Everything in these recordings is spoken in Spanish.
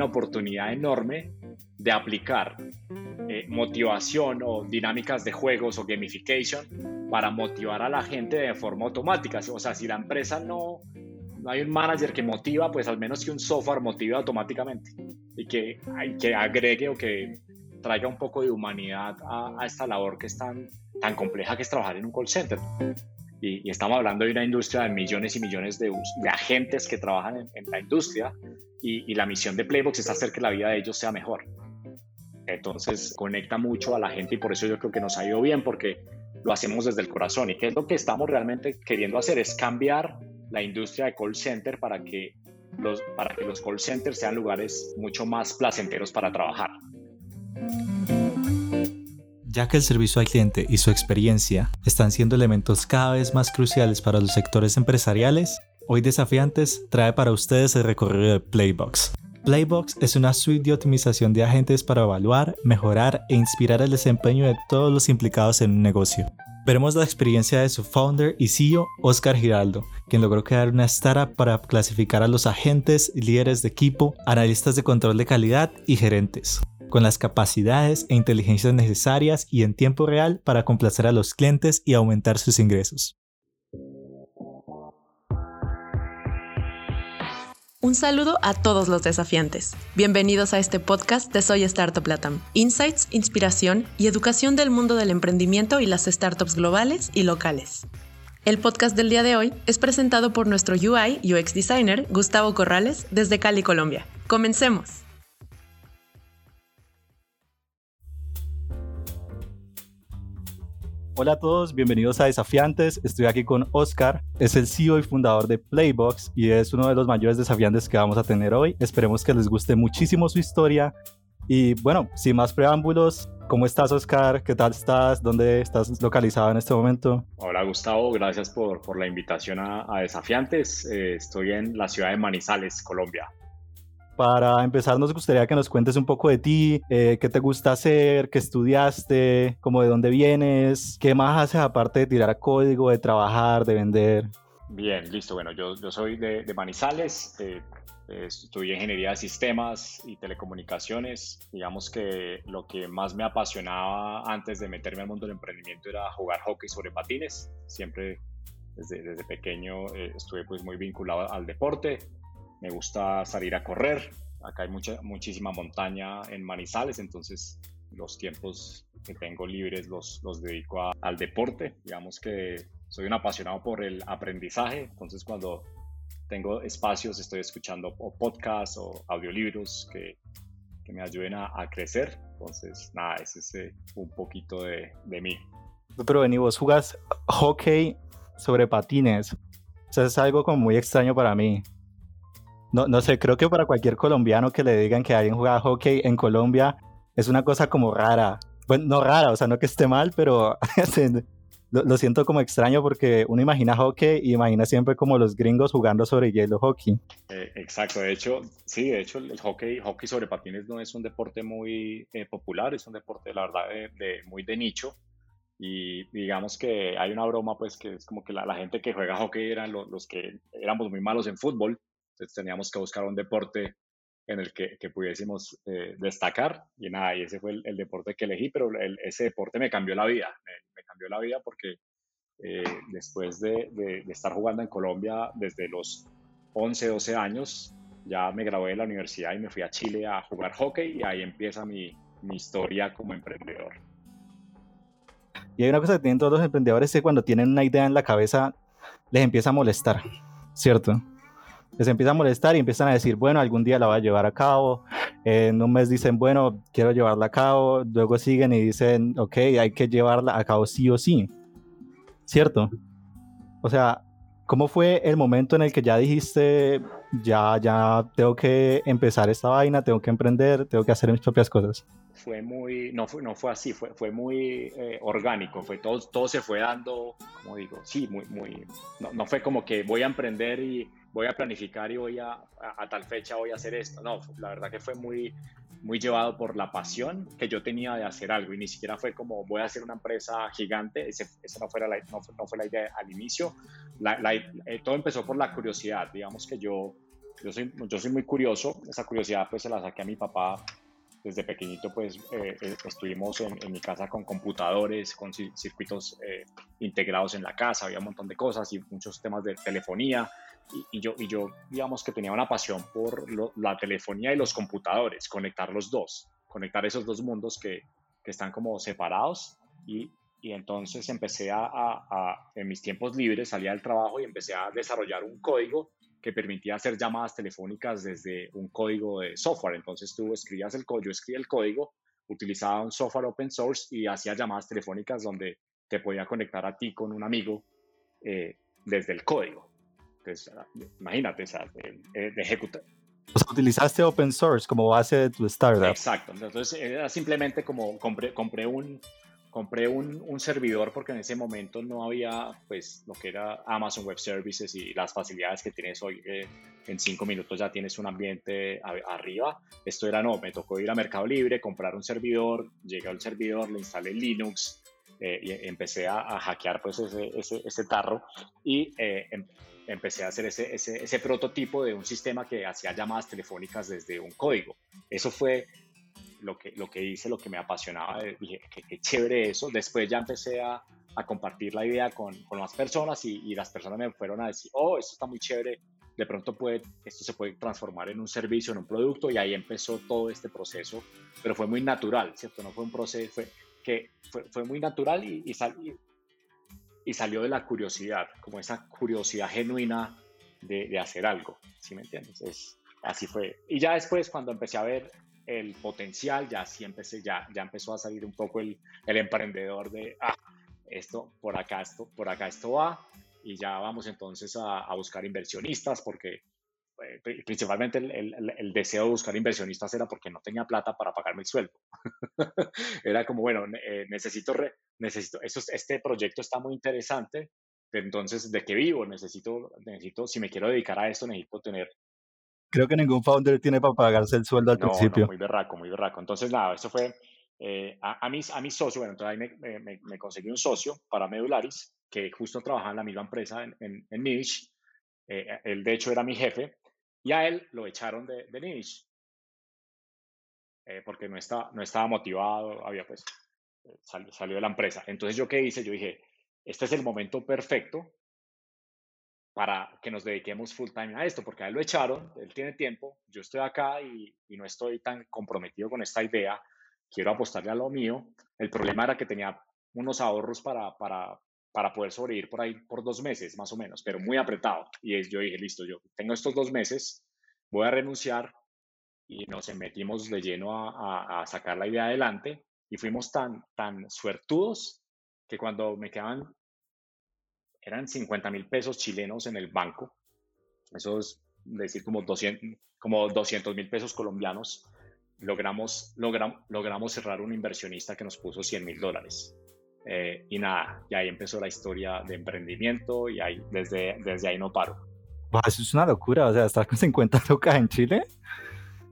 una oportunidad enorme de aplicar eh, motivación o dinámicas de juegos o gamification para motivar a la gente de forma automática. O sea, si la empresa no, no hay un manager que motiva, pues al menos que un software motive automáticamente y que, que agregue o que traiga un poco de humanidad a, esta labor que es tan, tan compleja que es trabajar en un call center. Y, estamos hablando de una industria de millones y millones de, de agentes que trabajan en, la industria y, y, la misión de Playbox es hacer que la vida de ellos sea mejor. Entonces conecta mucho a la gente y por eso yo creo que nos ha ido bien porque lo hacemos desde el corazón. ¿Y qué es lo que estamos realmente queriendo hacer? Es cambiar la industria de call center para que los, para que los call centers sean lugares mucho más placenteros para trabajar. Ya que el servicio al cliente y su experiencia están siendo elementos cada vez más cruciales para los sectores empresariales, hoy Desafiantes trae para ustedes el recorrido de Playbox. Playbox es una suite de optimización de agentes para evaluar, mejorar e inspirar el desempeño de todos los implicados en un negocio. Veremos la experiencia de su founder y CEO, Oscar Giraldo, quien logró crear una startup para clasificar a los agentes, líderes de equipo, analistas de control de calidad y gerentes, con las capacidades e inteligencias necesarias y en tiempo real para complacer a los clientes y aumentar sus ingresos. Un saludo a todos los desafiantes. Bienvenidos a este podcast de Soy Startup Latam. Insights, inspiración y educación del mundo del emprendimiento y las startups globales y locales. El podcast del día de hoy es presentado por nuestro UI UX designer Gustavo Corrales desde Cali, Colombia. Comencemos. Hola a todos, bienvenidos a Desafiantes. Estoy aquí con Oscar, es el CEO y fundador de Playbox y es uno de los mayores desafiantes que vamos a tener hoy. Esperemos que les guste muchísimo su historia. Y bueno, sin más preámbulos, ¿cómo estás Oscar? ¿Qué tal estás? ¿Dónde estás localizado en este momento? Hola Gustavo, gracias por, la invitación a, Desafiantes. Eh, estoy en la ciudad de Manizales, Colombia. Para empezar, nos gustaría que nos cuentes un poco de ti, eh, qué te gusta hacer, qué estudiaste, cómo de dónde vienes, qué más haces aparte de tirar código, de trabajar, de vender. Bien, listo. Bueno, yo, soy de, Manizales, eh, estudié ingeniería de sistemas y telecomunicaciones. Digamos que lo que más me apasionaba antes de meterme al mundo del emprendimiento era jugar hockey sobre patines. Siempre desde, desde pequeño eh, estuve pues muy vinculado al deporte me gusta salir a correr. Acá hay mucha, muchísima montaña en Manizales, entonces los tiempos que tengo libres los, los dedico al deporte. Digamos que soy un apasionado por el aprendizaje, entonces cuando tengo espacios estoy escuchando podcasts o audiolibros que, que me ayuden a, crecer. Entonces, nada, ese es eh, un poquito de, de mí. Pero vení, vos jugás hockey sobre patines. O sea, es algo como muy extraño para mí. No, no sé, creo que para cualquier colombiano que le digan que alguien juega hockey en Colombia es una cosa como rara. Bueno, no rara, o sea, no que esté mal, pero lo, siento como extraño porque uno imagina hockey y imagina siempre como los gringos jugando sobre hielo hockey. Eh, exacto, de hecho, sí, de hecho el hockey, hockey sobre patines no es un deporte muy eh, popular, es un deporte, la verdad, de, muy de nicho. Y digamos que hay una broma, pues, que es como que la, gente que juega hockey eran los que éramos muy malos en fútbol entonces teníamos que buscar un deporte en el que, que pudiésemos eh, destacar y nada, y ese fue el, deporte que elegí, pero ese deporte me cambió la vida, me, cambió la vida porque eh, después de, de, estar jugando en Colombia desde los 11, 12 años, ya me gradué de la universidad y me fui a Chile a jugar hockey y ahí empieza mi, mi historia como emprendedor. Y hay una cosa que tienen todos los emprendedores que cuando tienen una idea en la cabeza les empieza a molestar, ¿cierto? Les empieza a molestar y empiezan a decir, bueno, algún día la voy a llevar a cabo. En un mes dicen, bueno, quiero llevarla a cabo. Luego siguen y dicen, ok, hay que llevarla a cabo sí o sí. ¿Cierto? O sea, ¿cómo fue el momento en el que ya dijiste, ya, ya tengo que empezar esta vaina, tengo que emprender, tengo que hacer mis propias cosas? Fue muy, no fue, no fue así, fue, fue muy eh, orgánico, fue todo, todo se fue dando, como digo, sí, muy, muy, no, no fue como que voy a emprender y voy a planificar y voy a, a, tal fecha voy a hacer esto. No, la verdad que fue muy, muy llevado por la pasión que yo tenía de hacer algo. Y ni siquiera fue como voy a hacer una empresa gigante, esa no, fuera la, no, fue, la idea al inicio. La, eh, todo empezó por la curiosidad, digamos que yo yo soy, yo soy muy curioso, esa curiosidad pues se la saqué a mi papá. Desde pequeñito pues eh, eh, estuvimos en, mi casa con computadores, con circuitos eh, integrados en la casa, había un montón de cosas y muchos temas de telefonía y, yo, y yo digamos que tenía una pasión por la telefonía y los computadores, conectar los dos, conectar esos dos mundos que, que están como separados y, y entonces empecé a, a, en mis tiempos libres, salía del trabajo y empecé a desarrollar un código que permitía hacer llamadas telefónicas desde un código de software. Entonces tú escribías el código, yo escribía el código, utilizaba un software open source y hacía llamadas telefónicas donde te podía conectar a ti con un amigo eh, desde el código. Entonces, imagínate, o sea, de, ejecutar. O sea, utilizaste open source como base de tu startup. Exacto. Entonces, era simplemente como compré, compré un, compré un, un, servidor porque en ese momento no había pues lo que era Amazon Web Services y las facilidades que tienes hoy en cinco minutos ya tienes un ambiente arriba esto era no me tocó ir a Mercado Libre comprar un servidor llegué al servidor le instalé Linux eh, y empecé a, hackear pues ese, ese, ese tarro y eh, em, empecé a hacer ese, ese, ese prototipo de un sistema que hacía llamadas telefónicas desde un código eso fue lo que, lo que hice, lo que me apasionaba, eh, dije, qué, chévere eso. Después ya empecé a, a compartir la idea con, con más personas y, y, las personas me fueron a decir, oh, esto está muy chévere, de pronto puede, esto se puede transformar en un servicio, en un producto, y ahí empezó todo este proceso, pero fue muy natural, ¿cierto? No fue un proceso, fue que fue, fue muy natural y, y, y, salió de la curiosidad, como esa curiosidad genuina de, de hacer algo, ¿sí me entiendes? Es, así fue. Y ya después, cuando empecé a ver el potencial, ya sí empecé, ya, ya empezó a salir un poco el, el emprendedor de, ah, esto, por acá, esto, por acá esto va, y ya vamos entonces a, a buscar inversionistas, porque principalmente el, el, el, deseo de buscar inversionistas era porque no tenía plata para pagarme el sueldo. era como, bueno, eh, necesito, necesito, esto, este proyecto está muy interesante, entonces, ¿de qué vivo? Necesito, necesito, si me quiero dedicar a esto, necesito tener Creo que ningún founder tiene para pagarse el sueldo al principio. No, muy berraco, muy berraco. Entonces, nada, eso fue eh, a, a, mis, a mis socios. Bueno, entonces ahí me, me, me, conseguí un socio para Medularis, que justo trabajaba en la misma empresa en, en, en Niche. Eh, él, de hecho, era mi jefe. Y a él lo echaron de, de Niche. Eh, porque no, está, no estaba motivado, había pues, salió, salió de la empresa. Entonces, ¿yo qué hice? Yo dije, este es el momento perfecto para que nos dediquemos full time a esto, porque a él lo echaron, él tiene tiempo, yo estoy acá y, no estoy tan comprometido con esta idea, quiero apostarle a lo mío. El problema era que tenía unos ahorros para, para poder sobrevivir por ahí por dos meses más o menos, pero muy apretado. Y yo dije, listo, yo tengo estos dos meses, voy a renunciar y nos metimos de lleno a, sacar la idea adelante y fuimos tan, tan suertudos que cuando me quedaban eran 50 mil pesos chilenos en el banco. Eso es decir como 200 como 200 mil pesos colombianos. Logramos, logramos, logramos cerrar un inversionista que nos puso 100 mil dólares. Eh, y nada, y ahí empezó la historia de emprendimiento y ahí, desde, desde ahí no paro. eso es una locura, o sea, estar con 50 locas en Chile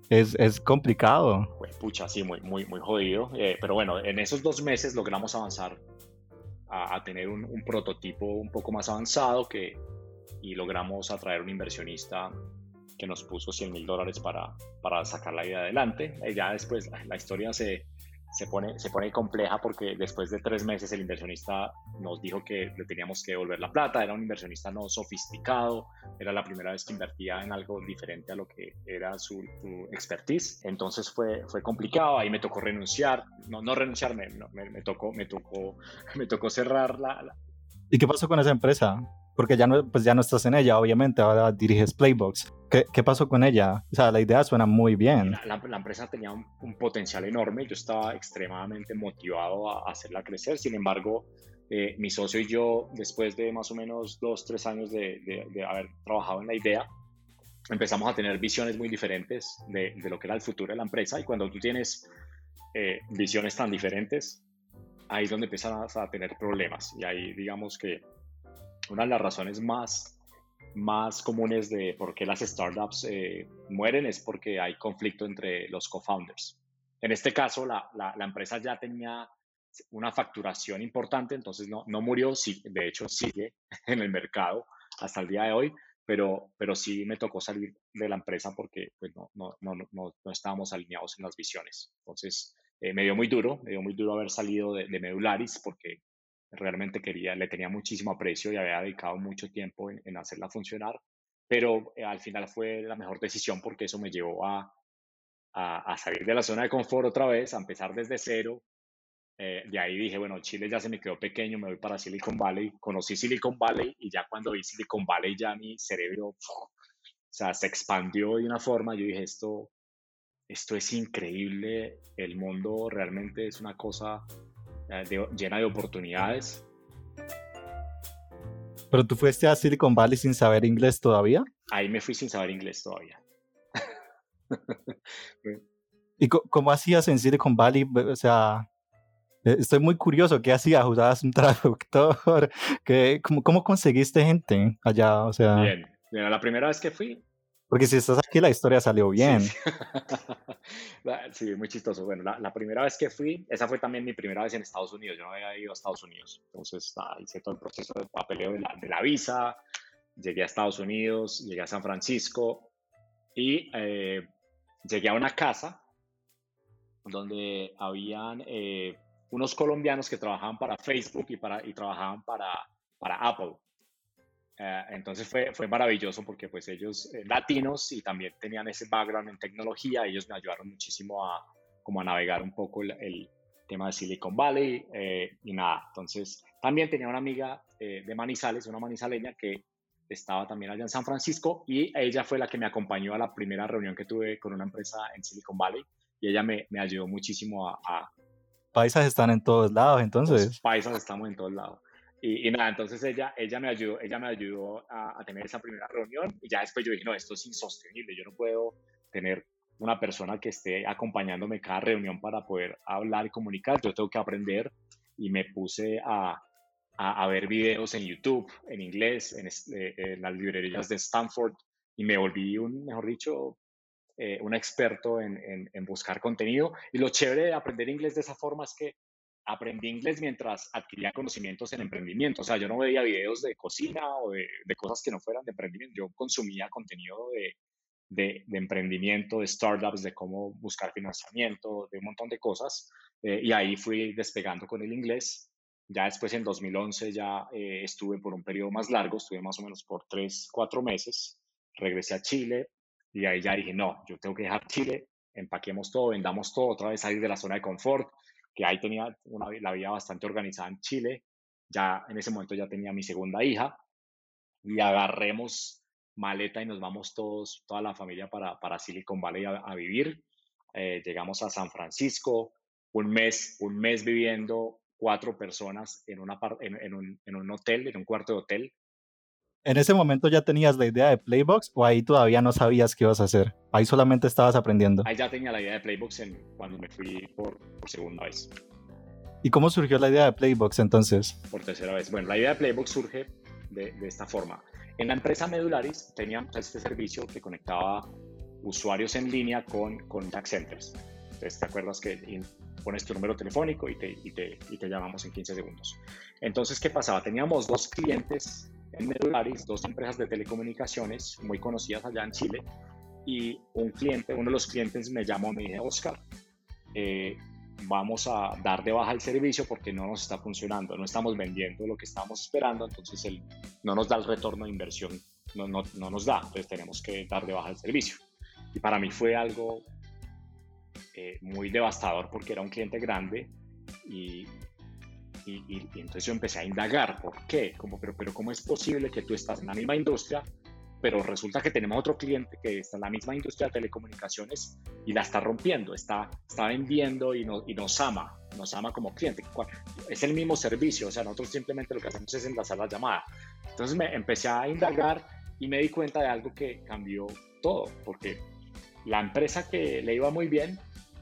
es, es complicado. Pues pucha, sí, muy, muy, muy jodido. Eh, pero bueno, en esos dos meses logramos avanzar a, tener un, prototipo un poco más avanzado que, y logramos atraer un inversionista que nos puso 100 mil dólares para, para sacar la idea adelante. Y ya después la historia se, se pone, se pone compleja porque después de tres meses el inversionista nos dijo que le teníamos que devolver la plata, era un inversionista no sofisticado, era la primera vez que invertía en algo diferente a lo que era su, expertise, entonces fue, fue complicado, ahí me tocó renunciar, no, no renunciar, me, me, tocó, me, tocó, me tocó cerrar la... ¿Y qué pasó con esa empresa? Porque ya no, pues ya no estás en ella, obviamente, ahora diriges Playbox. ¿Qué, qué pasó con ella? O sea, la idea suena muy bien. La, la, empresa tenía un, potencial enorme, yo estaba extremadamente motivado a, hacerla crecer, sin embargo, eh, mi socio y yo, después de más o menos dos, tres años de, de, haber trabajado en la idea, empezamos a tener visiones muy diferentes de, de, lo que era el futuro de la empresa y cuando tú tienes eh, visiones tan diferentes, ahí es donde empiezas a tener problemas y ahí digamos que una de las razones más, más comunes de por qué las startups eh, mueren es porque hay conflicto entre los co-founders. En este caso, la, la, empresa ya tenía una facturación importante, entonces no, no murió, sí, de hecho sigue en el mercado hasta el día de hoy, pero, pero sí me tocó salir de la empresa porque pues, no, no, no, no estábamos alineados en las visiones. Entonces, eh, me dio muy duro, me dio muy duro haber salido de, de, Medularis porque realmente quería, le tenía muchísimo aprecio y había dedicado mucho tiempo en, hacerla funcionar, pero eh, al final fue la mejor decisión porque eso me llevó a, a, a, salir de la zona de confort otra vez, a empezar desde cero, eh, de ahí dije, bueno, Chile ya se me quedó pequeño, me voy para Silicon Valley. Conocí Silicon Valley y ya cuando vi Silicon Valley ya mi cerebro, o sea, se expandió de una forma. Yo dije, esto, esto es increíble. El mundo realmente es una cosa eh, llena de oportunidades. ¿Pero tú fuiste a Silicon Valley sin saber inglés todavía? Ahí me fui sin saber inglés todavía. ¿Y cómo hacías en Silicon Valley? O sea, eh, estoy muy curioso, ¿qué hacías? ¿Usabas un traductor? ¿Qué, cómo, cómo, conseguiste gente allá? O sea... Bien, Mira, la primera vez que fui... Porque si estás aquí la historia salió bien. Sí, sí. muy chistoso. Bueno, la, la, primera vez que fui, esa fue también mi primera vez en Estados Unidos. Yo no había ido a Estados Unidos. Entonces ah, hice todo el proceso de papeleo de la, de la, visa, llegué a Estados Unidos, llegué a San Francisco y eh, llegué a una casa donde habían... Eh, unos colombianos que trabajaban para Facebook y, para, y trabajaban para, para Apple. Uh, entonces fue, fue maravilloso porque pues ellos eh, latinos y también tenían ese background en tecnología, ellos me ayudaron muchísimo a, como a navegar un poco el, el tema de Silicon Valley eh, y nada. Entonces también tenía una amiga eh, de Manizales, una manizaleña que estaba también allá en San Francisco y ella fue la que me acompañó a la primera reunión que tuve con una empresa en Silicon Valley y ella me, me ayudó muchísimo a, a paisas están en todos lados, entonces. Los paisas estamos en todos lados. Y, y, nada, entonces ella, ella me ayudó, ella me ayudó a, a, tener esa primera reunión y ya después yo dije, no, esto es insostenible, yo no puedo tener una persona que esté acompañándome cada reunión para poder hablar y comunicar, yo tengo que aprender y me puse a, a, a ver videos en YouTube, en inglés, en, eh, en, las librerías de Stanford y me volví un, mejor dicho, eh, un experto en, en, en, buscar contenido. Y lo chévere de aprender inglés de esa forma es que aprendí inglés mientras adquiría conocimientos en emprendimiento. O sea, yo no veía videos de cocina o de, de cosas que no fueran de emprendimiento. Yo consumía contenido de, de, de, emprendimiento, de startups, de cómo buscar financiamiento, de un montón de cosas. Eh, y ahí fui despegando con el inglés. Ya después, en 2011, ya eh, estuve por un periodo más largo, estuve más o menos por tres, cuatro meses. Regresé a Chile, y ahí ya dije, no, yo tengo que dejar Chile, empaquemos todo, vendamos todo, otra vez salir de la zona de confort, que ahí tenía la vida bastante organizada en Chile. Ya en ese momento ya tenía mi segunda hija y agarremos maleta y nos vamos todos, toda la familia para, para Silicon Valley a, vivir. Eh, llegamos a San Francisco, un mes, un mes viviendo cuatro personas en, una, en, en un hotel, en un cuarto de hotel, ¿En ese momento ya tenías la idea de Playbox o ahí todavía no sabías qué ibas a hacer? Ahí solamente estabas aprendiendo. Ahí ya tenía la idea de Playbox en, cuando me fui por, por, segunda vez. ¿Y cómo surgió la idea de Playbox entonces? Por tercera vez. Bueno, la idea de Playbox surge de, de esta forma. En la empresa Medularis teníamos este servicio que conectaba usuarios en línea con contact centers. Entonces, ¿te acuerdas que pones tu número telefónico y te, y, te, y te llamamos en 15 segundos? Entonces, ¿qué pasaba? Teníamos dos clientes en Medularis, dos empresas de telecomunicaciones muy conocidas allá en Chile, y un cliente, uno de los clientes me llamó me dijo, Oscar, eh, vamos a dar de baja el servicio porque no nos está funcionando, no estamos vendiendo lo que estábamos esperando, entonces él no nos da el retorno de inversión, no, no, no nos da, entonces tenemos que dar de baja el servicio. Y para mí fue algo eh, muy devastador porque era un cliente grande y, y, y, y, entonces yo empecé a indagar, ¿por qué? Como, pero, pero ¿cómo es posible que tú estás en la misma industria, pero resulta que tenemos otro cliente que está en la misma industria de telecomunicaciones y la está rompiendo, está, está vendiendo y, no, y nos ama, nos ama como cliente. Es el mismo servicio, o sea, nosotros simplemente lo que hacemos es enlazar la llamada. Entonces me empecé a indagar y me di cuenta de algo que cambió todo, porque la empresa que le iba muy bien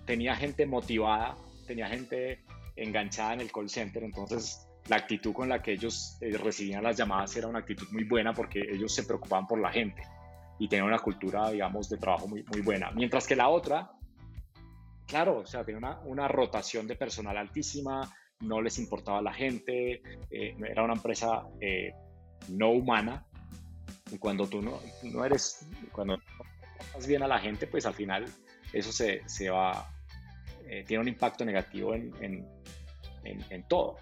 tenía gente motivada, tenía gente enganchada en el call center, entonces la actitud con la que ellos eh, recibían las llamadas era una actitud muy buena porque ellos se preocupaban por la gente y tenían una cultura, digamos, de trabajo muy, muy buena. Mientras que la otra, claro, o sea, tenía una, una rotación de personal altísima, no les importaba la gente, eh, era una empresa eh, no humana Y cuando tú no, no eres, cuando no bien a la gente, pues al final eso se, se va, eh, tiene un impacto negativo en, en, todo.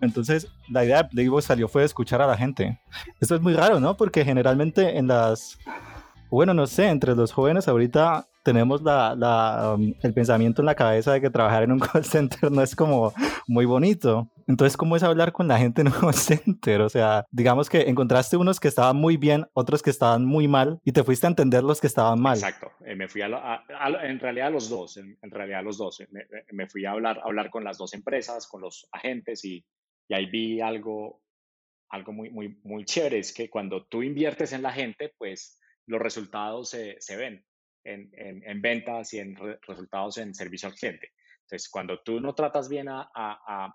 Entonces, la idea de Playboy salió fue escuchar a la gente. Esto es muy raro, ¿no? Porque generalmente en las, bueno, no sé, entre los jóvenes ahorita tenemos la, la, um, el pensamiento en la cabeza de que trabajar en un call center no es como muy bonito. Entonces, ¿cómo es hablar con la gente en un call center? O sea, digamos que encontraste unos que estaban muy bien, otros que estaban muy mal, y te fuiste a entender los que estaban mal. Exacto. Eh, me fui a, en realidad los dos, en, realidad los dos. Me, me, fui a hablar, a hablar con las dos empresas, con los agentes, y, y ahí vi algo, algo muy, muy, muy chévere, es que cuando tú inviertes en la gente, pues los resultados se, se ven en, en, ventas y en resultados en servicio al cliente. Entonces, cuando tú no tratas bien a, a,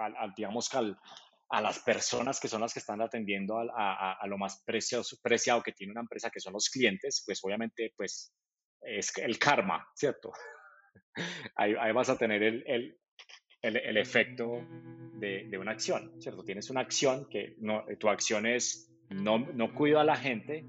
a, digamos, a las personas que son las que están atendiendo a, lo más precioso, preciado que tiene una empresa, que son los clientes, pues obviamente, pues es el karma, ¿cierto? ahí, ahí vas a tener el, el, el, efecto de, de, una acción, ¿cierto? Tienes una acción que no, tu acción es no, no cuido a la gente,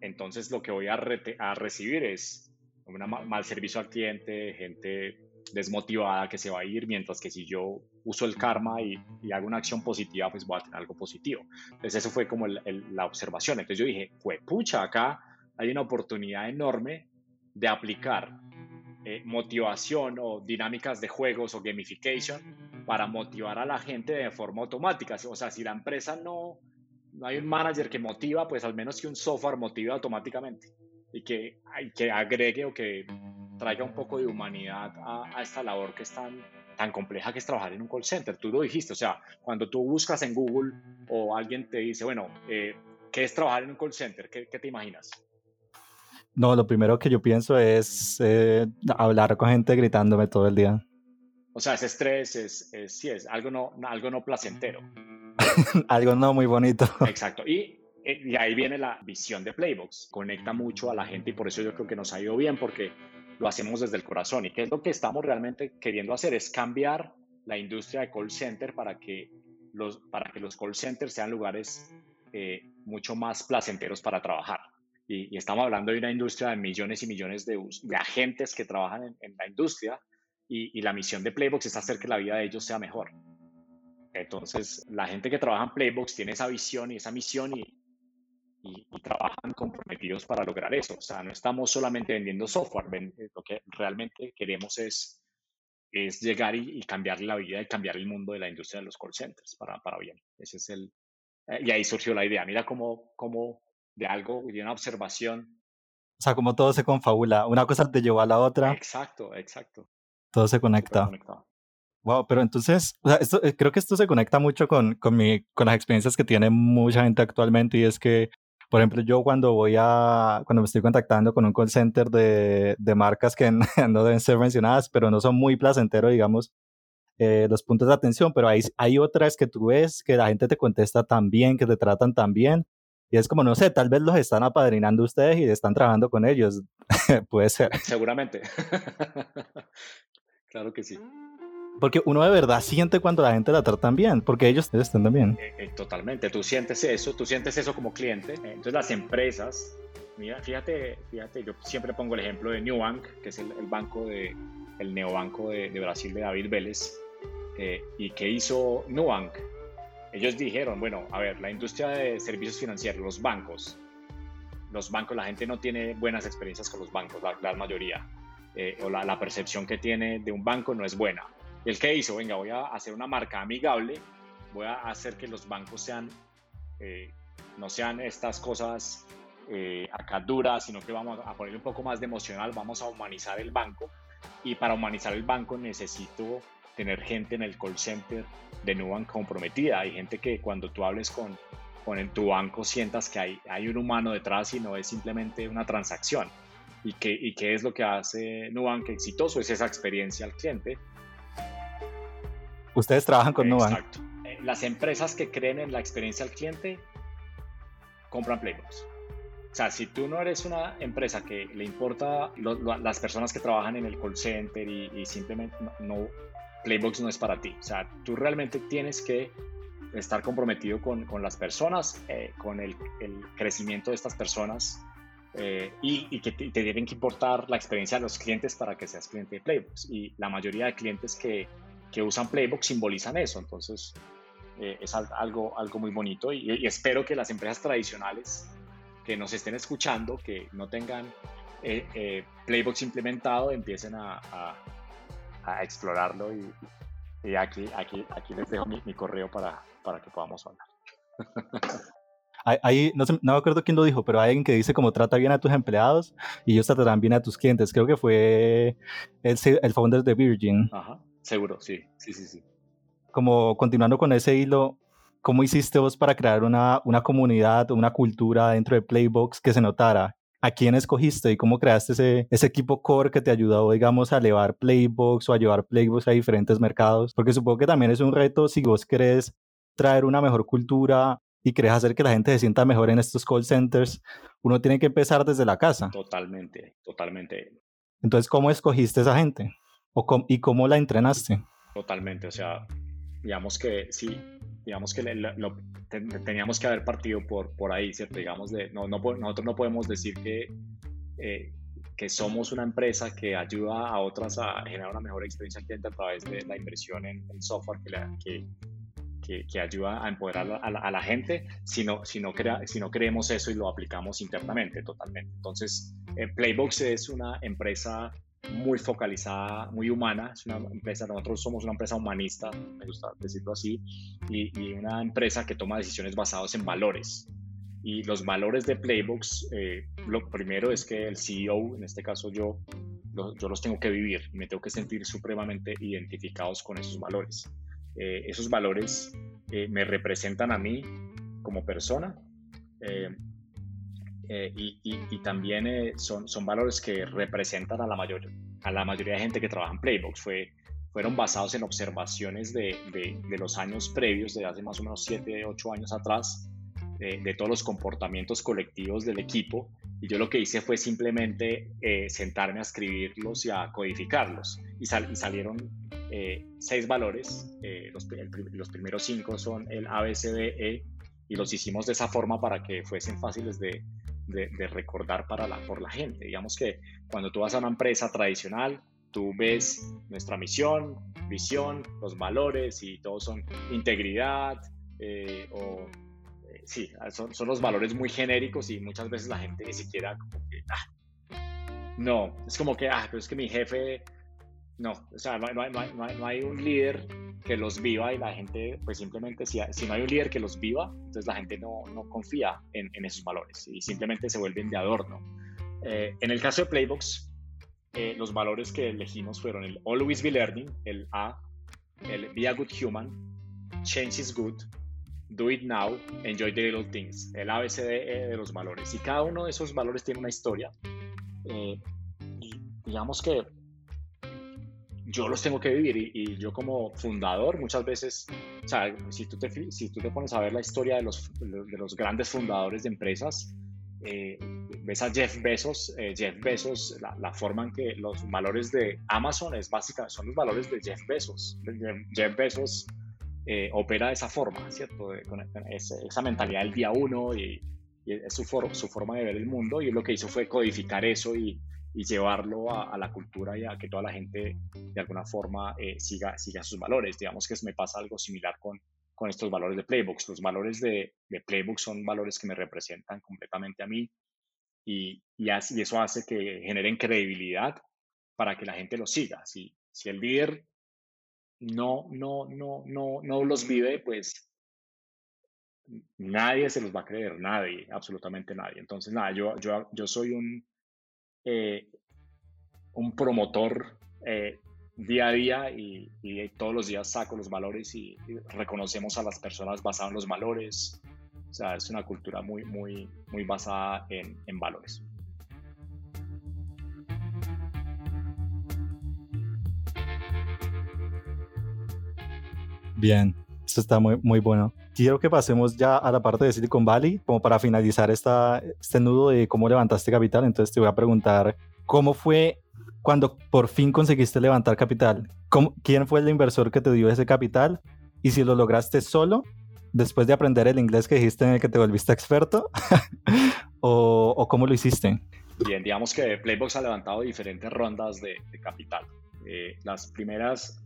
entonces lo que voy a, a recibir es un mal servicio al cliente, gente desmotivada que se va a ir, mientras que si yo uso el karma y, hago una acción positiva, pues voy a tener algo positivo. Entonces eso fue como la observación. Entonces yo dije, pucha, acá hay una oportunidad enorme de aplicar eh, motivación o dinámicas de juegos o gamification para motivar a la gente de forma automática. O sea, si la empresa no, no hay un manager que motiva, pues al menos que un software motive automáticamente y que, que agregue o que traiga un poco de humanidad a, esta labor que es tan, tan compleja que es trabajar en un call center. Tú lo dijiste, o sea, cuando tú buscas en Google o alguien te dice, bueno, eh, ¿qué es trabajar en un call center? ¿Qué, te imaginas? No, lo primero que yo pienso es eh, hablar con gente gritándome todo el día. O sea, ese estrés, es, es, sí, es algo no, algo no placentero. algo no muy bonito. Exacto. Y, eh, y ahí viene la visión de Playbox. Conecta mucho a la gente y por eso yo creo que nos ha ido bien porque lo hacemos desde el corazón. ¿Y qué es lo que estamos realmente queriendo hacer? Es cambiar la industria de call center para que los, para que los call centers sean lugares eh, mucho más placenteros para trabajar. Y, estamos hablando de una industria de millones y millones de, de agentes que trabajan en, la industria y, y, la misión de Playbox es hacer que la vida de ellos sea mejor. Entonces, la gente que trabaja en Playbox tiene esa visión y esa misión y, y, trabajan comprometidos para lograr eso. O sea, no estamos solamente vendiendo software, eh, lo que realmente queremos es, es llegar y, cambiar la vida y cambiar el mundo de la industria de los call centers para, para bien. Ese es el, eh, y ahí surgió la idea. Mira cómo, cómo de algo, de una observación. O sea, como todo se confabula. Una cosa te llevó a la otra. Exacto, exacto. Todo se conecta. Wow, pero entonces, o sea, esto, eh, creo que esto se conecta mucho con, con, mi, con las experiencias que tiene mucha gente actualmente y es que por ejemplo, yo cuando voy a, cuando me estoy contactando con un call center de, de marcas que no deben ser mencionadas, pero no son muy placenteros, digamos, eh, los puntos de atención, pero hay, hay otras que tú ves que la gente te contesta tan bien, que te tratan tan bien, y es como, no sé, tal vez los están apadrinando ustedes y están trabajando con ellos. Puede ser. Seguramente. claro que sí. Porque uno de verdad siente cuando la gente la trata bien, porque ellos están también. Eh, eh, totalmente, tú sientes eso, tú sientes eso como cliente. Entonces las empresas, mira, fíjate, fíjate, yo siempre pongo el ejemplo de Nubank, que es el, banco de, el neobanco de, de, Brasil de David Vélez. Eh, ¿Y qué hizo Nubank? Ellos dijeron, bueno, a ver, la industria de servicios financieros, los bancos, los bancos, la gente no tiene buenas experiencias con los bancos, la, la mayoría, o la, la percepción que tiene de un banco no es buena el que hizo? Venga, voy a hacer una marca amigable, voy a hacer que los bancos sean, eh, no sean estas cosas eh, acá duras, sino que vamos a poner un poco más de emocional, vamos a humanizar el banco. Y para humanizar el banco necesito tener gente en el call center de Nubank comprometida. Hay gente que cuando tú hables con, con en tu banco sientas que hay, hay un humano detrás y no es simplemente una transacción. ¿Y qué, y qué es lo que hace Nubank exitoso? Es esa experiencia al cliente Ustedes trabajan con Nubank. Exacto. Las empresas que creen en la experiencia al cliente compran Playbooks. O sea, si tú no eres una empresa que le importa las personas que trabajan en el call center y, simplemente no, Playbooks no es para ti. O sea, tú realmente tienes que estar comprometido con, con las personas, eh, con el, crecimiento de estas personas eh, y, que te, tienen que importar la experiencia de los clientes para que seas cliente de Playbox. Y la mayoría de clientes que, que usan Playbox simbolizan eso. Entonces, eh, es algo, algo muy bonito y, espero que las empresas tradicionales que nos estén escuchando, que no tengan Playbox implementado, empiecen a, a, explorarlo y, y, aquí, aquí, aquí les dejo mi, mi correo para, para que podamos hablar. Ahí, no, no, me acuerdo quién lo dijo, pero hay alguien que dice como trata bien a tus empleados y ellos tratarán bien a tus clientes. Creo que fue el, el founder de Virgin. Ajá, seguro, sí, sí, sí, sí. Como continuando con ese hilo, ¿cómo hiciste vos para crear una, una comunidad, una cultura dentro de Playbox que se notara? ¿A quién escogiste y cómo creaste ese, ese equipo core que te ayudó, digamos, a elevar Playbox o a llevar Playbox a diferentes mercados? Porque supongo que también es un reto si vos querés traer una mejor cultura y querés hacer que la gente se sienta mejor en estos call centers, uno tiene que empezar desde la casa. Totalmente, totalmente. Entonces, ¿cómo escogiste esa gente? ¿O ¿Y cómo la entrenaste? Totalmente, o sea, digamos que sí, digamos que lo, teníamos que haber partido por, por ahí, ¿cierto? Digamos, de, no, no, nosotros no podemos decir que, eh, que somos una empresa que ayuda a otras a generar una mejor experiencia al cliente a través de la inversión en, en software que, la, que, que, ayuda a empoderar a la, gente si no, si, no crea, si no creemos eso y lo aplicamos internamente totalmente. Entonces, eh, Playbox es una empresa muy focalizada, muy humana, es una empresa, nosotros somos una empresa humanista, me gusta decirlo así, y, una empresa que toma decisiones basadas en valores. Y los valores de Playbox, eh, lo primero es que el CEO, en este caso yo, yo los tengo que vivir y me tengo que sentir supremamente identificados con esos valores. Eh, esos valores eh, me representan a mí como persona eh, y, también son, son valores que representan a la, mayor, a la mayoría de gente que trabaja en Playbox. Fue, fueron basados en observaciones de, de, los años previos, de hace más o menos 7, 8 años atrás, de todos los comportamientos colectivos del equipo. Y yo lo que hice fue simplemente sentarme a escribirlos y a codificarlos. Y, y salieron eh, seis valores. Eh, los, los, primeros cinco son el A, B, C, D, E y los hicimos de esa forma para que fuesen fáciles de, de, recordar para la, por la gente. Digamos que cuando tú vas a una empresa tradicional, tú ves nuestra misión, visión, los valores y todos son integridad eh, o sí, son, son, los valores muy genéricos y muchas veces la gente ni siquiera como que, ah, no, es como que, ah, pero es que mi jefe no, o sea, no, hay, un líder que los viva y la gente, pues simplemente, si, si no hay un líder que los viva, entonces la gente no, confía en, esos valores y simplemente se vuelven de adorno. Eh, en el caso de Playbox, eh, los valores que elegimos fueron el Always Be Learning, el A, el Be a Good Human, Change is Good, Do It Now, Enjoy the Little Things, el ABCD de los valores. Y cada uno de esos valores tiene una historia. Eh, y digamos que yo los tengo que vivir y, yo como fundador muchas veces, o sea, si tú te, si tú te pones a ver la historia de los, de los grandes fundadores de empresas, eh, ves a Jeff Bezos, eh, Jeff Bezos, la, forma en que los valores de Amazon es básica, son los valores de Jeff Bezos. Jeff Bezos eh, opera de esa forma, ¿cierto? con esa, mentalidad del día uno y, y es su, su forma de ver el mundo y lo que hizo fue codificar eso y, y llevarlo a, la cultura y a que toda la gente de alguna forma eh, siga, siga sus valores. Digamos que me pasa algo similar con, con estos valores de Playbox. Los valores de, de Playbox son valores que me representan completamente a mí y, y, y, eso hace que generen credibilidad para que la gente los siga. Si, si el líder no, no, no, no, no los vive, pues nadie se los va a creer, nadie, absolutamente nadie. Entonces, nada, yo, yo, yo soy un, eh, un promotor eh, día a día y, todos los días saco los valores y, reconocemos a las personas basadas en los valores. O sea, es una cultura muy, muy, muy basada en, en valores. Bien, esto está muy, muy bueno. Quiero que pasemos ya a la parte de Silicon Valley, como para finalizar esta, este nudo de cómo levantaste capital. Entonces te voy a preguntar, ¿cómo fue cuando por fin conseguiste levantar capital? ¿Quién fue el inversor que te dio ese capital? Y si lo lograste solo después de aprender el inglés que dijiste en el que te volviste experto? ¿O, cómo lo hiciste? Bien, digamos que Playbox ha levantado diferentes rondas de, capital. Eh, las primeras,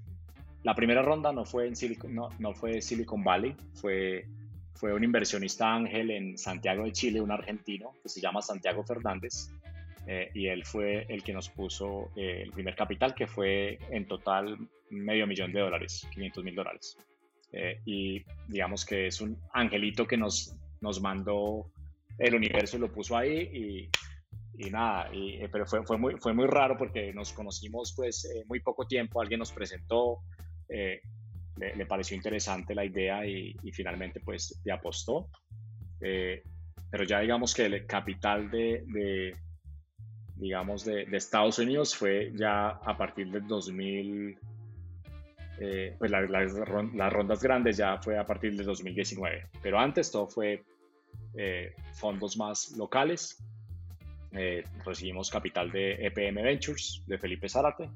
la primera ronda no fue en Silicon, no, no fue Silicon Valley, fue, fue un inversionista ángel en Santiago de Chile, un argentino que se llama Santiago Fernández. Eh, y él fue el que nos puso eh, el primer capital, que fue en total medio millón de dólares, 500 mil dólares. Eh, y digamos que es un angelito que nos, nos mandó el universo y lo puso ahí y, y nada, pero fue, fue, muy, fue muy raro porque nos conocimos pues muy poco tiempo, alguien nos presentó, le, le, pareció interesante la idea y, y finalmente pues le apostó. pero ya digamos que el capital de, de digamos, de, Estados Unidos fue ya a partir del 2000, eh, pues las rondas grandes ya fue a partir del 2019, pero antes todo fue eh, fondos más locales. Eh, recibimos capital de EPM Ventures, de Felipe Zárate.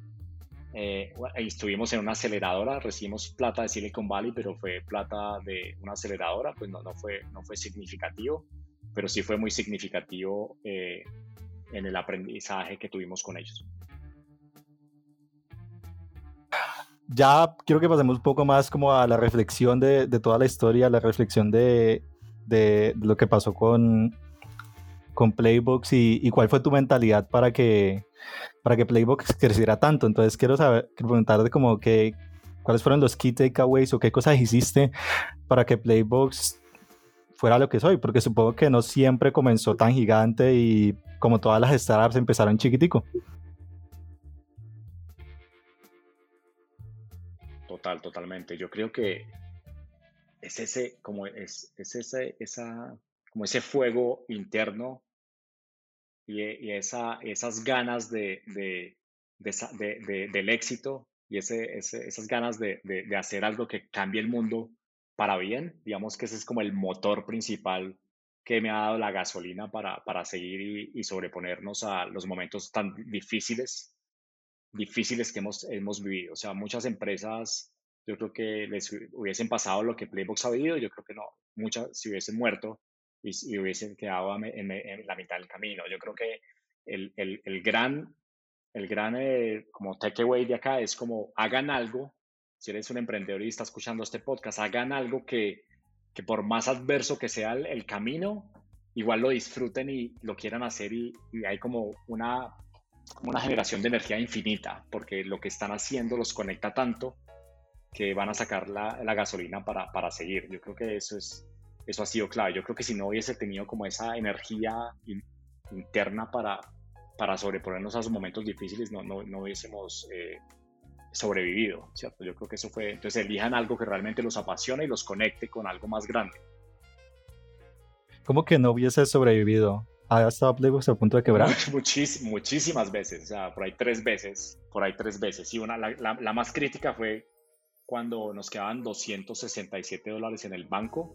Estuvimos en una aceleradora, recibimos plata de Silicon Valley, pero fue plata de una aceleradora, pues no, no, fue, no fue significativo, pero sí fue muy significativo en el aprendizaje que tuvimos con ellos. Ya quiero que pasemos un poco más como a la reflexión de, toda la historia, la reflexión de, lo que pasó con, con Playbox y, cuál fue tu mentalidad para que, para que Playbox creciera tanto. Entonces quiero saber, preguntarte como que, cuáles fueron los key takeaways o qué cosas hiciste para que Playbox fuera lo que soy, porque supongo que no siempre comenzó tan gigante y como todas las startups empezaron chiquitico. Total, totalmente. Yo creo que es ese, como es, ese, esa, como ese fuego interno y, esa, esas ganas de, del éxito y ese, esas ganas de, hacer algo que cambie el mundo para bien. Digamos que ese es como el motor principal que me ha dado la gasolina para, para seguir y, sobreponernos a los momentos tan difíciles, difíciles que hemos, hemos vivido. O sea, muchas empresas, yo creo que les hubiesen pasado lo que Playbox ha vivido, yo creo que no, muchas si hubiesen muerto y, hubiesen quedado en, la mitad del camino. Yo creo que el, el, el gran, el gran eh, como takeaway de acá es como hagan algo, si eres un emprendedor y estás escuchando este podcast, hagan algo que que por más adverso que sea el, camino, igual lo disfruten y lo quieran hacer y, hay como una, una generación de energía infinita, porque lo que están haciendo los conecta tanto que van a sacar la, la gasolina para, para, seguir. Yo creo que eso, es, eso ha sido clave. Yo creo que si no hubiese tenido como esa energía interna para, para sobreponernos a esos momentos difíciles, no, no, no hubiésemos eh, sobrevivido, ¿cierto? Yo creo que eso fue, entonces elijan algo que realmente los apasione y los conecte con algo más grande. ¿Cómo que no hubiese sobrevivido? ¿Ha estado Playbox a punto de quebrar? muchísimas veces, o sea, por ahí tres veces, por ahí tres veces. Y una, la, más crítica fue cuando nos quedaban 267 dólares en el banco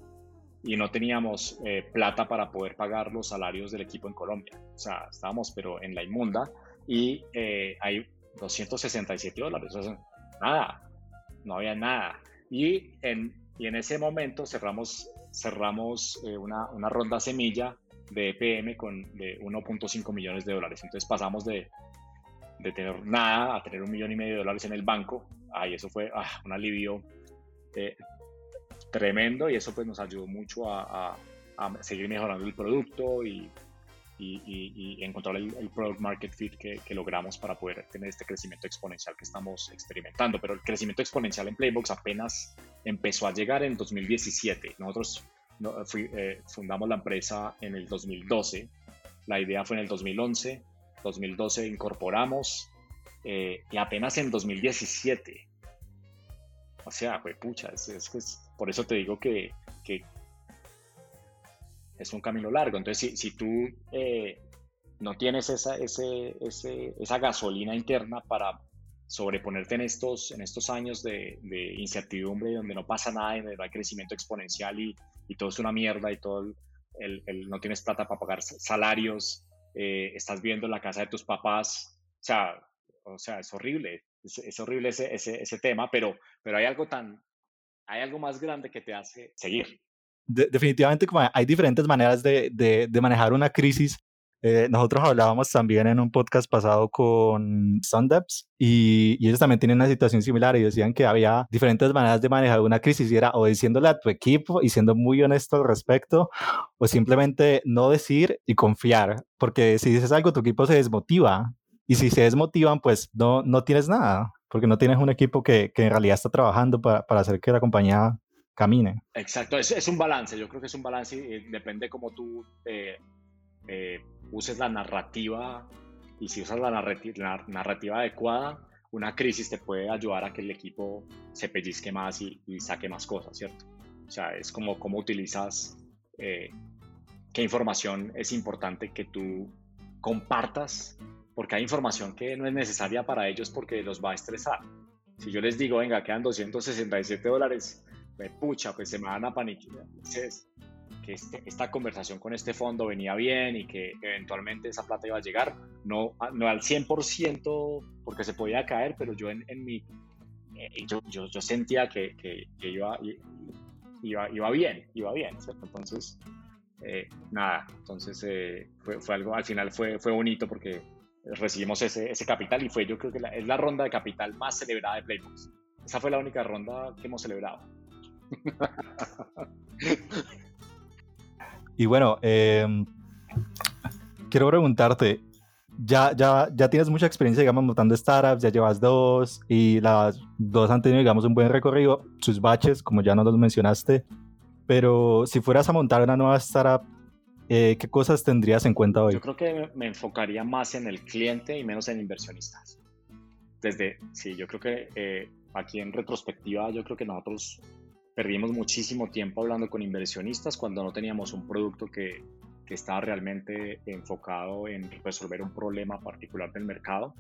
y no teníamos eh, plata para poder pagar los salarios del equipo en Colombia. O sea, estábamos pero en la inmunda y eh, hay 267 dólares. nada, no había nada. Y en, y en ese momento cerramos, cerramos eh, una, una, ronda semilla de EPM con de 1.5 millones de dólares. Entonces pasamos de, de, tener nada a tener un millón y medio de dólares en el banco. Ay, eso fue ah, un alivio eh, tremendo y eso pues nos ayudó mucho a, seguir mejorando el producto y, encontrar el, product market fit que, logramos para poder tener este crecimiento exponencial que estamos experimentando. Pero el crecimiento exponencial en Playbox apenas empezó a llegar en 2017. Nosotros eh, fundamos la empresa en el 2012, la idea fue en el 2011, 2012 incorporamos eh, y apenas en 2017. O sea, fue pucha, es, por eso te digo que, es un camino largo. Entonces, si, tú eh, no tienes esa, ese, esa gasolina interna para sobreponerte en estos, en estos años de, incertidumbre donde no pasa nada, donde no hay crecimiento exponencial y, todo es una mierda y todo el, no tienes plata para pagar salarios, eh, estás viendo la casa de tus papás, o sea, o sea es horrible, es, horrible ese, ese, ese, tema, pero, pero hay algo tan, hay algo más grande que te hace seguir. definitivamente como hay diferentes maneras de, de, de manejar una crisis eh, nosotros hablábamos también en un podcast pasado con Sundeps y, y, ellos también tienen una situación similar y decían que había diferentes maneras de manejar una crisis y era o diciéndole a tu equipo y siendo muy honesto al respecto o simplemente no decir y confiar porque si dices algo tu equipo se desmotiva y si se desmotivan pues no, no tienes nada porque no tienes un equipo que, que en realidad está trabajando para, para hacer que la compañía camine. Exacto, es, es, un balance, yo creo que es un balance y depende cómo tú eh, eh, uses la narrativa y si usas la, narrativa, adecuada, una crisis te puede ayudar a que el equipo se pellizque más y, saque más cosas, ¿cierto? O sea, es como cómo utilizas, eh, qué información es importante que tú compartas, porque hay información que no es necesaria para ellos porque los va a estresar. Si yo les digo, venga, quedan 267 dólares, pues pucha, pues se me van a paniquear. Entonces, que este, esta conversación con este fondo venía bien y que eventualmente esa plata iba a llegar, no, no al 100% porque se podía caer, pero yo en, en mi, eh, yo, yo, yo, sentía que, que, iba, iba, iba, bien, iba bien, Entonces, eh, nada, entonces eh, fue, fue, algo, al final fue, fue bonito porque recibimos ese, ese capital y fue yo creo que es la ronda de capital más celebrada de Playbox. Esa fue la única ronda que hemos celebrado. Y bueno, em, quiero preguntarte, ya, ya, ya tienes mucha experiencia, digamos, montando startups, ya llevas dos y las dos han tenido, digamos, un buen recorrido, sus baches, como ya nos los mencionaste, pero si fueras a montar una nueva startup, eh, ¿qué cosas tendrías en cuenta hoy? Yo creo que me enfocaría más en el cliente y menos en inversionistas. Desde, sí, yo creo que eh, aquí en retrospectiva, yo creo que nosotros perdimos muchísimo tiempo hablando con inversionistas cuando no teníamos un producto que, que estaba realmente enfocado en resolver un problema particular del mercado.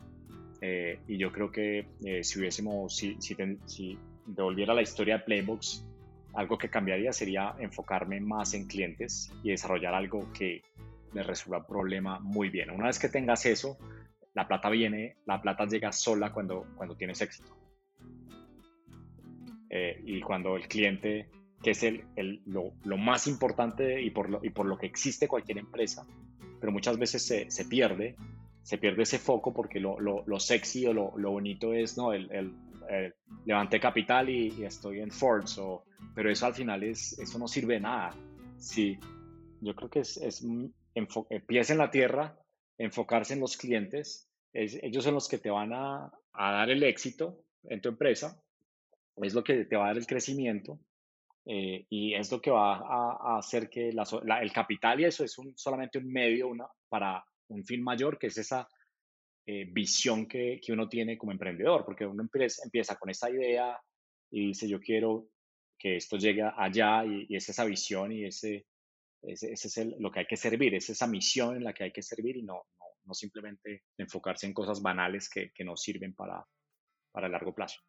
Eh, y yo creo que eh, si hubiésemos, si, si, si, devolviera la historia de Playbox, algo que cambiaría sería enfocarme más en clientes y desarrollar algo que me resuelva el problema muy bien. Una vez que tengas eso, la plata viene, la plata llega sola cuando, cuando tienes éxito. Eh, y cuando el cliente, que es el, el, lo, lo, más importante y por lo, y por lo que existe cualquier empresa, pero muchas veces se, se pierde, se pierde ese foco porque lo, lo sexy o lo, bonito es, ¿no? El, levanté capital y, estoy en Forbes, o, pero eso al final es, eso no sirve de nada. Sí, yo creo que es, es pies en la tierra, enfocarse en los clientes, ellos son los que te van a, dar el éxito en tu empresa es lo que te va a dar el crecimiento eh, y es lo que va a, hacer que el capital y eso es un, solamente un medio para un fin mayor, que es esa eh, visión que, que, uno tiene como emprendedor, porque uno empieza, empieza con esa idea y dice yo quiero que esto llegue allá y, es esa visión y ese, ese, es el, lo que hay que servir, es esa misión en la que hay que servir y no, no, no simplemente enfocarse en cosas banales que, que no sirven para, para el largo plazo.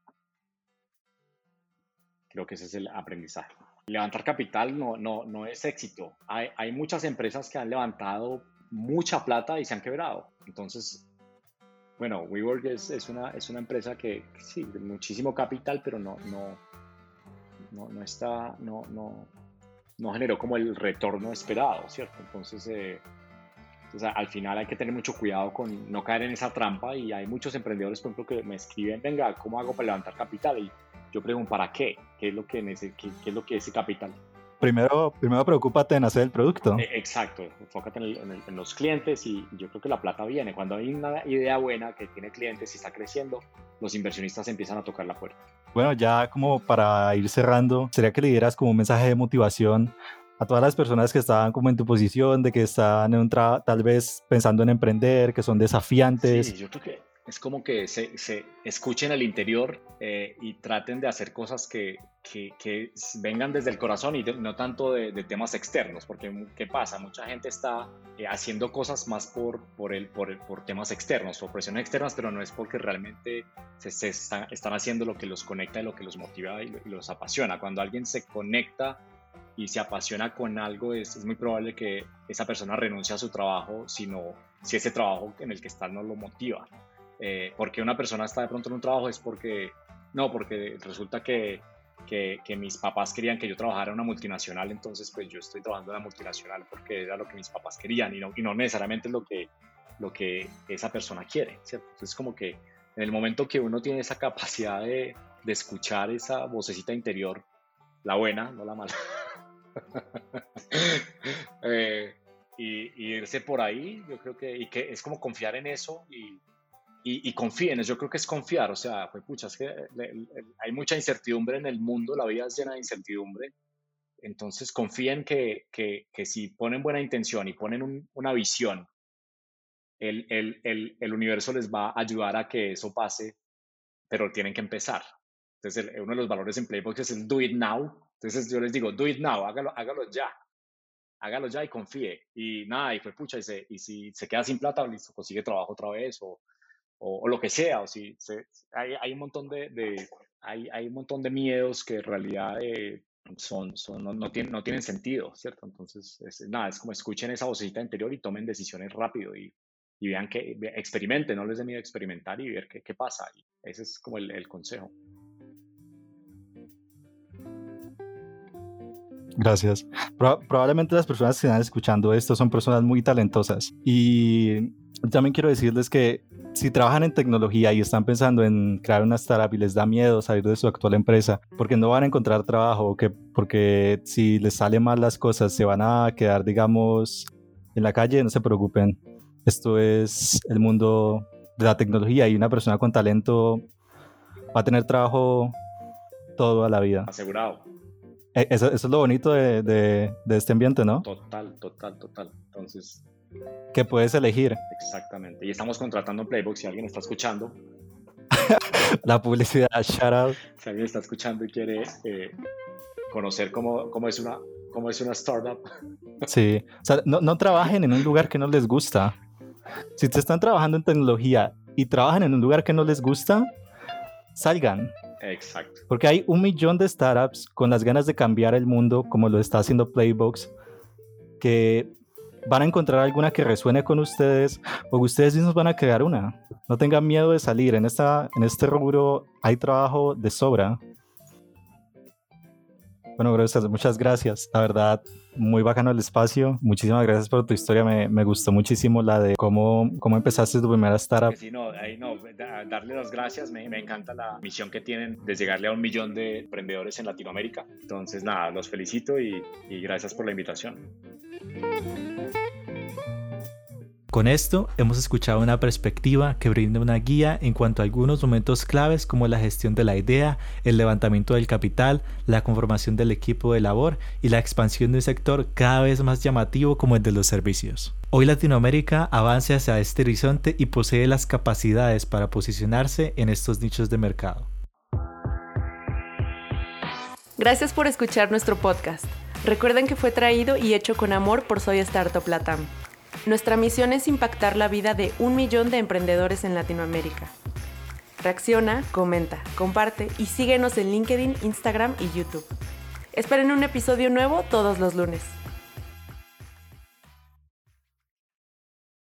Creo que ese es el aprendizaje. Levantar capital no, no, no es éxito. Hay, hay muchas empresas que han levantado mucha plata y se han quebrado. Entonces, bueno, WeWork es, una, es una empresa que sí, muchísimo capital, pero no, no, no, está, no, no, no generó como el retorno esperado, ¿cierto? Entonces, eh, al final hay que tener mucho cuidado con no caer en esa trampa y hay muchos emprendedores, por ejemplo, que me escriben, venga, ¿cómo hago para levantar capital? Y yo pregunto, ¿para qué? ¿Qué es lo que, qué, es, lo que es ese capital? Primero, primero preocúpate en hacer el producto. E, exacto, enfócate en, los clientes y yo creo que la plata viene. Cuando hay una idea buena que tiene clientes y está creciendo, los inversionistas empiezan a tocar la puerta. Bueno, ya como para ir cerrando, sería que le dieras como un mensaje de motivación a todas las personas que estaban como en tu posición, de que están en un tal vez pensando en emprender, que son desafiantes. Sí, yo creo que es como que se, se escuchen al interior eh, y traten de hacer cosas que, que, que, vengan desde el corazón y no tanto de, temas externos, porque ¿qué pasa? Mucha gente está eh, haciendo cosas más por, por, el, por, por, temas externos, por presiones externas, pero no es porque realmente se, están, haciendo lo que los conecta y lo que los motiva y, los apasiona. Cuando alguien se conecta y se apasiona con algo, es, es muy probable que esa persona renuncie a su trabajo, sino si ese trabajo en el que está no lo motiva. Eh, porque una persona está de pronto en un trabajo es porque, no, porque resulta que que, que, mis papás querían que yo trabajara en una multinacional, entonces pues yo estoy trabajando en una multinacional porque era lo que mis papás querían y no, y no necesariamente lo que, lo que esa persona quiere, ¿cierto? Entonces como que en el momento que uno tiene esa capacidad de, de escuchar esa vocecita interior, la buena, no la mala, eh, y, irse por ahí, yo creo que, y que es como confiar en eso y, y, confíen, yo creo que es confiar, o sea, pues pucha, es que hay mucha incertidumbre en el mundo, la vida es llena de incertidumbre, entonces confíen que, que, que si ponen buena intención y ponen una visión, el, el, el, universo les va a ayudar a que eso pase, pero tienen que empezar. Entonces, uno de los valores en Playbox es el do it now. Entonces, yo les digo, do it now, hágalo, hágalo ya hágalo ya y confíe. Y nada, y fue pucha, y, y si se queda sin plata, listo, consigue trabajo otra vez o, o, lo que sea. O si hay, hay, un montón de, de hay, hay, un montón de miedos que en realidad eh, son, son, no, no, tienen, no tienen sentido, ¿cierto? Entonces, es, nada, es como escuchen esa vocecita interior y tomen decisiones rápido y, y vean que experimenten, no les dé miedo experimentar y ver qué, qué pasa. Y ese es como el, el consejo. Gracias. probablemente las personas que están escuchando esto son personas muy talentosas. Y también quiero decirles que si trabajan en tecnología y están pensando en crear una startup y les da miedo salir de su actual empresa porque no van a encontrar trabajo o que porque si les salen mal las cosas se van a quedar, digamos, en la calle, no se preocupen. Esto es el mundo de la tecnología y una persona con talento va a tener trabajo toda la vida. Asegurado. Eh, eso, es lo bonito de, de, este ambiente, ¿no? Total, total, total. Entonces... Que puedes elegir. Exactamente. Y estamos contratando en Playbox si alguien está escuchando. La publicidad, shout out. Si alguien está escuchando y quiere eh, conocer cómo, cómo, es una, cómo es una startup. Sí. O sea, no, no trabajen en un lugar que no les gusta. Si te están trabajando en tecnología y trabajan en un lugar que no les gusta, salgan. Exacto. Porque hay un millón de startups con las ganas de cambiar el mundo, como lo está haciendo Playbox, que van a encontrar alguna que resuene con ustedes o ustedes mismos van a crear una. No tengan miedo de salir. En, esta, en este rubro hay trabajo de sobra. Bueno, muchas gracias. La verdad, muy bacano el espacio. Muchísimas gracias por tu historia. Me, me gustó muchísimo la de cómo, cómo empezaste tu primera startup. Sí, no, ahí no, darle las gracias. Me, me, encanta la misión que tienen de llegarle a un millón de emprendedores en Latinoamérica. Entonces, nada, los felicito y, y gracias por la invitación. Con esto hemos escuchado una perspectiva que brinda una guía en cuanto a algunos momentos claves como la gestión de la idea, el levantamiento del capital, la conformación del equipo de labor y la expansión de un sector cada vez más llamativo como el de los servicios. Hoy Latinoamérica avanza hacia este horizonte y posee las capacidades para posicionarse en estos nichos de mercado. Gracias por escuchar nuestro podcast. Recuerden que fue traído y hecho con amor por Soy Startup Latam. Nuestra misión es impactar la vida de un millón de emprendedores en Latinoamérica. Reacciona, comenta, comparte y síguenos en LinkedIn, Instagram y YouTube. Esperen un episodio nuevo todos los lunes.